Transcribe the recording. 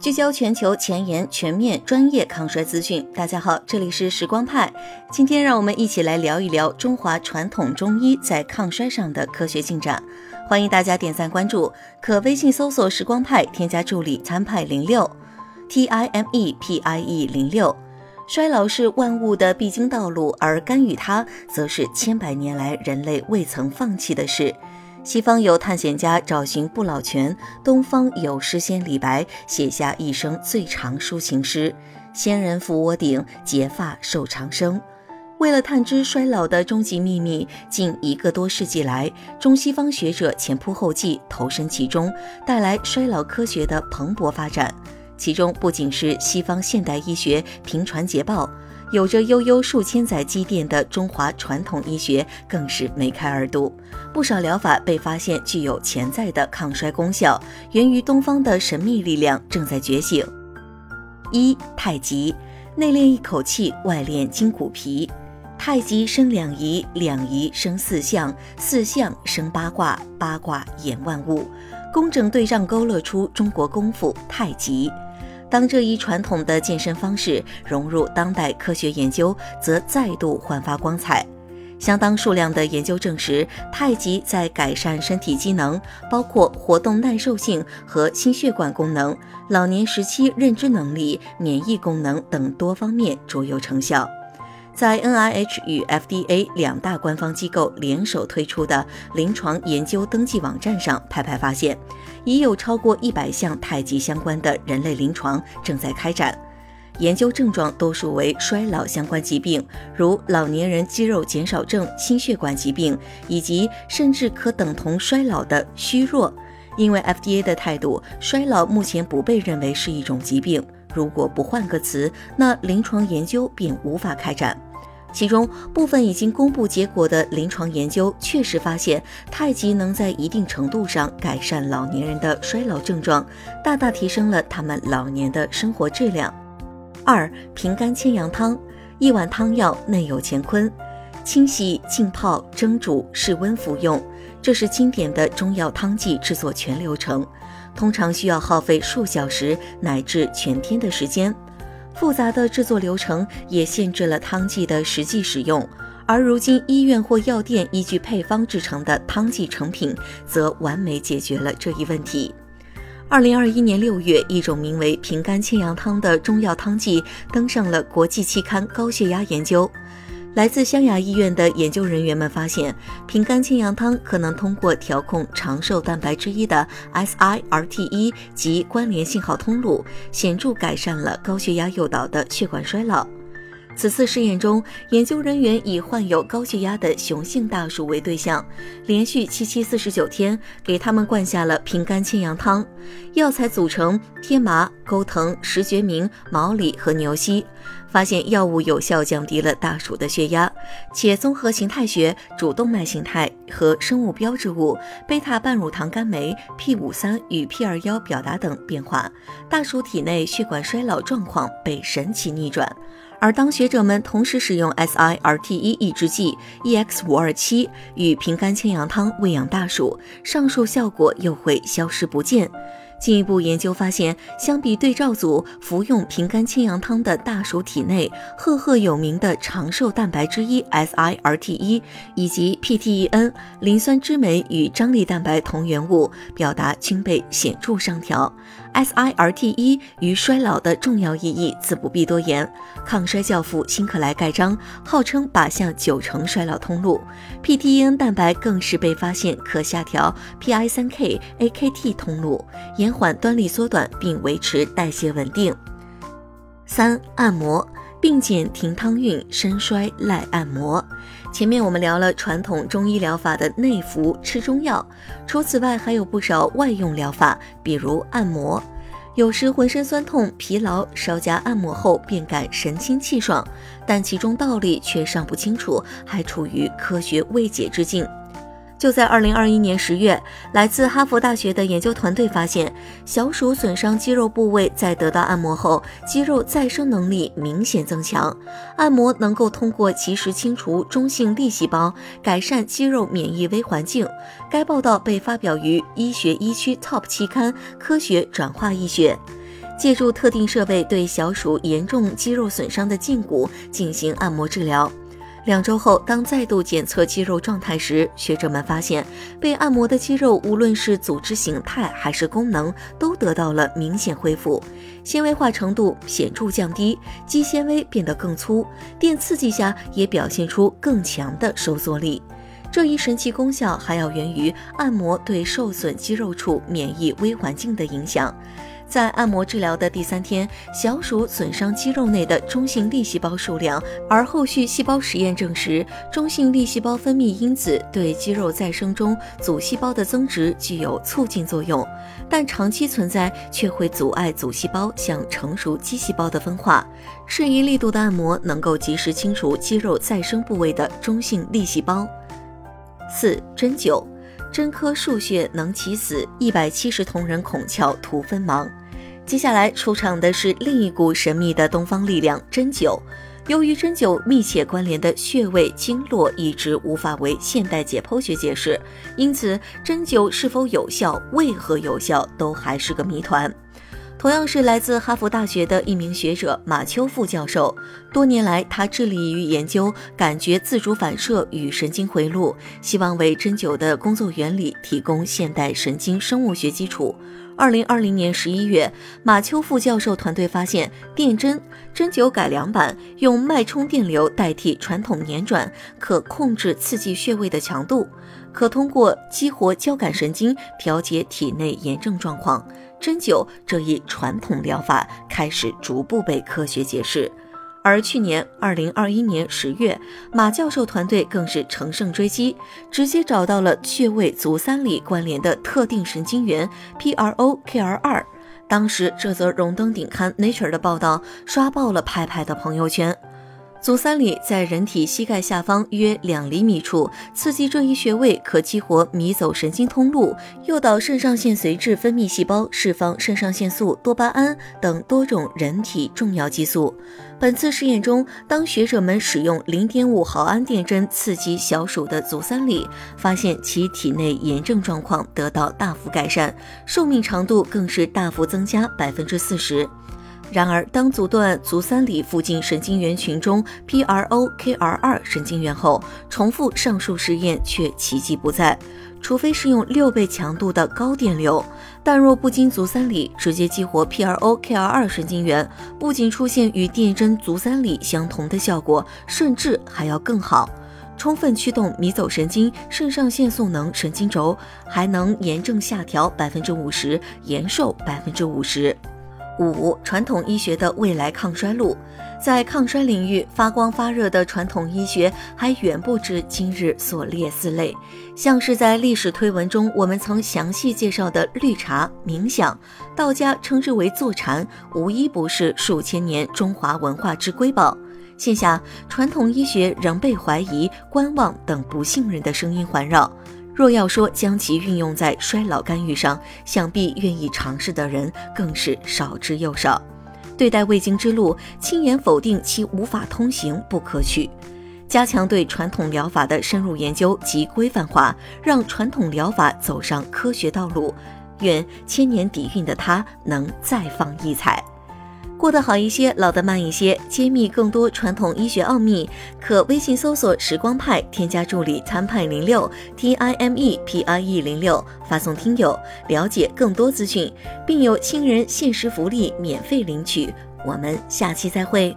聚焦全球前沿、全面、专业抗衰资讯。大家好，这里是时光派。今天让我们一起来聊一聊中华传统中医在抗衰上的科学进展。欢迎大家点赞关注，可微信搜索“时光派”，添加助理“参派零六 ”，T I M E P I E 零六。衰老是万物的必经道路，而干预它，则是千百年来人类未曾放弃的事。西方有探险家找寻不老泉，东方有诗仙李白写下一生最长抒情诗：“仙人抚我顶，结发寿长生。”为了探知衰老的终极秘密，近一个多世纪来，中西方学者前仆后继，投身其中，带来衰老科学的蓬勃发展。其中不仅是西方现代医学频传捷报。有着悠悠数千载积淀的中华传统医学更是梅开二度，不少疗法被发现具有潜在的抗衰功效，源于东方的神秘力量正在觉醒。一太极，内练一口气，外练筋骨皮。太极生两仪，两仪生四象，四象生八卦，八卦演万物，工整对仗勾勒出中国功夫太极。当这一传统的健身方式融入当代科学研究，则再度焕发光彩。相当数量的研究证实，太极在改善身体机能，包括活动耐受性和心血管功能、老年时期认知能力、免疫功能等多方面卓有成效。在 NIH 与 FDA 两大官方机构联手推出的临床研究登记网站上，派派发现，已有超过一百项太极相关的人类临床正在开展。研究症状多数为衰老相关疾病，如老年人肌肉减少症、心血管疾病，以及甚至可等同衰老的虚弱。因为 FDA 的态度，衰老目前不被认为是一种疾病。如果不换个词，那临床研究便无法开展。其中部分已经公布结果的临床研究确实发现，太极能在一定程度上改善老年人的衰老症状，大大提升了他们老年的生活质量。二平肝清阳汤，一碗汤药内有乾坤，清洗、浸泡、蒸煮、室温服用，这是经典的中药汤剂制作全流程。通常需要耗费数小时乃至全天的时间，复杂的制作流程也限制了汤剂的实际使用。而如今医院或药店依据配方制成的汤剂成品，则完美解决了这一问题。二零二一年六月，一种名为平肝清阳汤的中药汤剂登上了国际期刊《高血压研究》。来自湘雅医院的研究人员们发现，平肝清阳汤可能通过调控长寿蛋白之一的 SIRT1 及关联信号通路，显著改善了高血压诱导的血管衰老。此次试验中，研究人员以患有高血压的雄性大鼠为对象，连续七七四十九天给他们灌下了平肝清阳汤。药材组成天麻、钩藤、石决明、毛李和牛膝，发现药物有效降低了大鼠的血压，且综合形态学、主动脉形态和生物标志物贝塔半乳糖苷酶 P 五三与 P 二幺表达等变化，大鼠体内血管衰老状况被神奇逆转。而当学者们同时使用 SIRT1 抑制剂 EX 五二七与平肝清阳汤喂养大鼠，上述效果又会消失不见。进一步研究发现，相比对照组服用平肝清阳汤的大鼠体内赫赫有名的长寿蛋白之一 SIRT1 以及 PTEN 磷酸酯酶与张力蛋白同源物表达均被显著上调。SIRT1 与衰老的重要意义自不必多言，抗衰教父辛克莱盖章号称靶向九成衰老通路。PTEN 蛋白更是被发现可下调 PI3K、AKT 通路，缓端粒缩短，并维持代谢稳定。三、按摩并减停汤运，身衰赖按摩。前面我们聊了传统中医疗法的内服吃中药，除此外还有不少外用疗法，比如按摩。有时浑身酸痛、疲劳，稍加按摩后便感神清气爽，但其中道理却尚不清楚，还处于科学未解之境。就在二零二一年十月，来自哈佛大学的研究团队发现，小鼠损伤肌肉部位在得到按摩后，肌肉再生能力明显增强。按摩能够通过及时清除中性粒细胞，改善肌肉免疫微环境。该报道被发表于医学医区 Top 期刊《科学转化医学》。借助特定设备对小鼠严重肌肉损伤的胫骨进行按摩治疗。两周后，当再度检测肌肉状态时，学者们发现被按摩的肌肉无论是组织形态还是功能都得到了明显恢复，纤维化程度显著降低，肌纤维变得更粗，电刺激下也表现出更强的收缩力。这一神奇功效还要源于按摩对受损肌肉处免疫微环境的影响。在按摩治疗的第三天，小鼠损伤肌肉内的中性粒细胞数量，而后续细胞实验证实，中性粒细胞分泌因子对肌肉再生中组细胞的增殖具有促进作用，但长期存在却会阻碍组细胞向成熟肌细胞的分化。适宜力度的按摩能够及时清除肌肉再生部位的中性粒细胞。四针灸，针科数穴能起死，一百七十铜人孔窍图分盲。接下来出场的是另一股神秘的东方力量——针灸。由于针灸密切关联的穴位经络一直无法为现代解剖学解释，因此针灸是否有效、为何有效都还是个谜团。同样是来自哈佛大学的一名学者马丘副教授，多年来他致力于研究感觉自主反射与神经回路，希望为针灸的工作原理提供现代神经生物学基础。二零二零年十一月，马丘副教授团队发现，电针针灸改良版用脉冲电流代替传统捻转，可控制刺激穴位的强度，可通过激活交感神经调节体内炎症状况。针灸这一传统疗法开始逐步被科学解释，而去年二零二一年十月，马教授团队更是乘胜追击，直接找到了穴位足三里关联的特定神经元 PROKR2。当时这则荣登顶刊 Nature 的报道刷爆了派派的朋友圈。足三里在人体膝盖下方约两厘米处，刺激这一穴位可激活迷走神经通路，诱导肾上腺髓质分泌细胞释放肾上腺素、多巴胺等多种人体重要激素。本次试验中，当学者们使用零点五毫安电针刺激小鼠的足三里，发现其体内炎症状况得到大幅改善，寿命长度更是大幅增加百分之四十。然而，当阻断足三里附近神经元群中 PROKR2 神经元后，重复上述实验却奇迹不再。除非是用六倍强度的高电流，但若不经足三里直接激活 PROKR2 神经元，不仅出现与电针足三里相同的效果，甚至还要更好，充分驱动迷走神经、肾上腺素能神经轴，还能炎症下调百分之五十，延寿百分之五十。五、传统医学的未来抗衰路，在抗衰领域发光发热的传统医学还远不止今日所列四类。像是在历史推文中我们曾详细介绍的绿茶、冥想，道家称之为坐禅，无一不是数千年中华文化之瑰宝。现下，传统医学仍被怀疑、观望等不信任的声音环绕。若要说将其运用在衰老干预上，想必愿意尝试的人更是少之又少。对待未经之路，轻言否定其无法通行不可取。加强对传统疗法的深入研究及规范化，让传统疗法走上科学道路。愿千年底蕴的它能再放异彩。过得好一些，老得慢一些。揭秘更多传统医学奥秘，可微信搜索“时光派”，添加助理参派零六 T I M E P I E 零六”，发送“听友”了解更多资讯，并有新人限时福利免费领取。我们下期再会。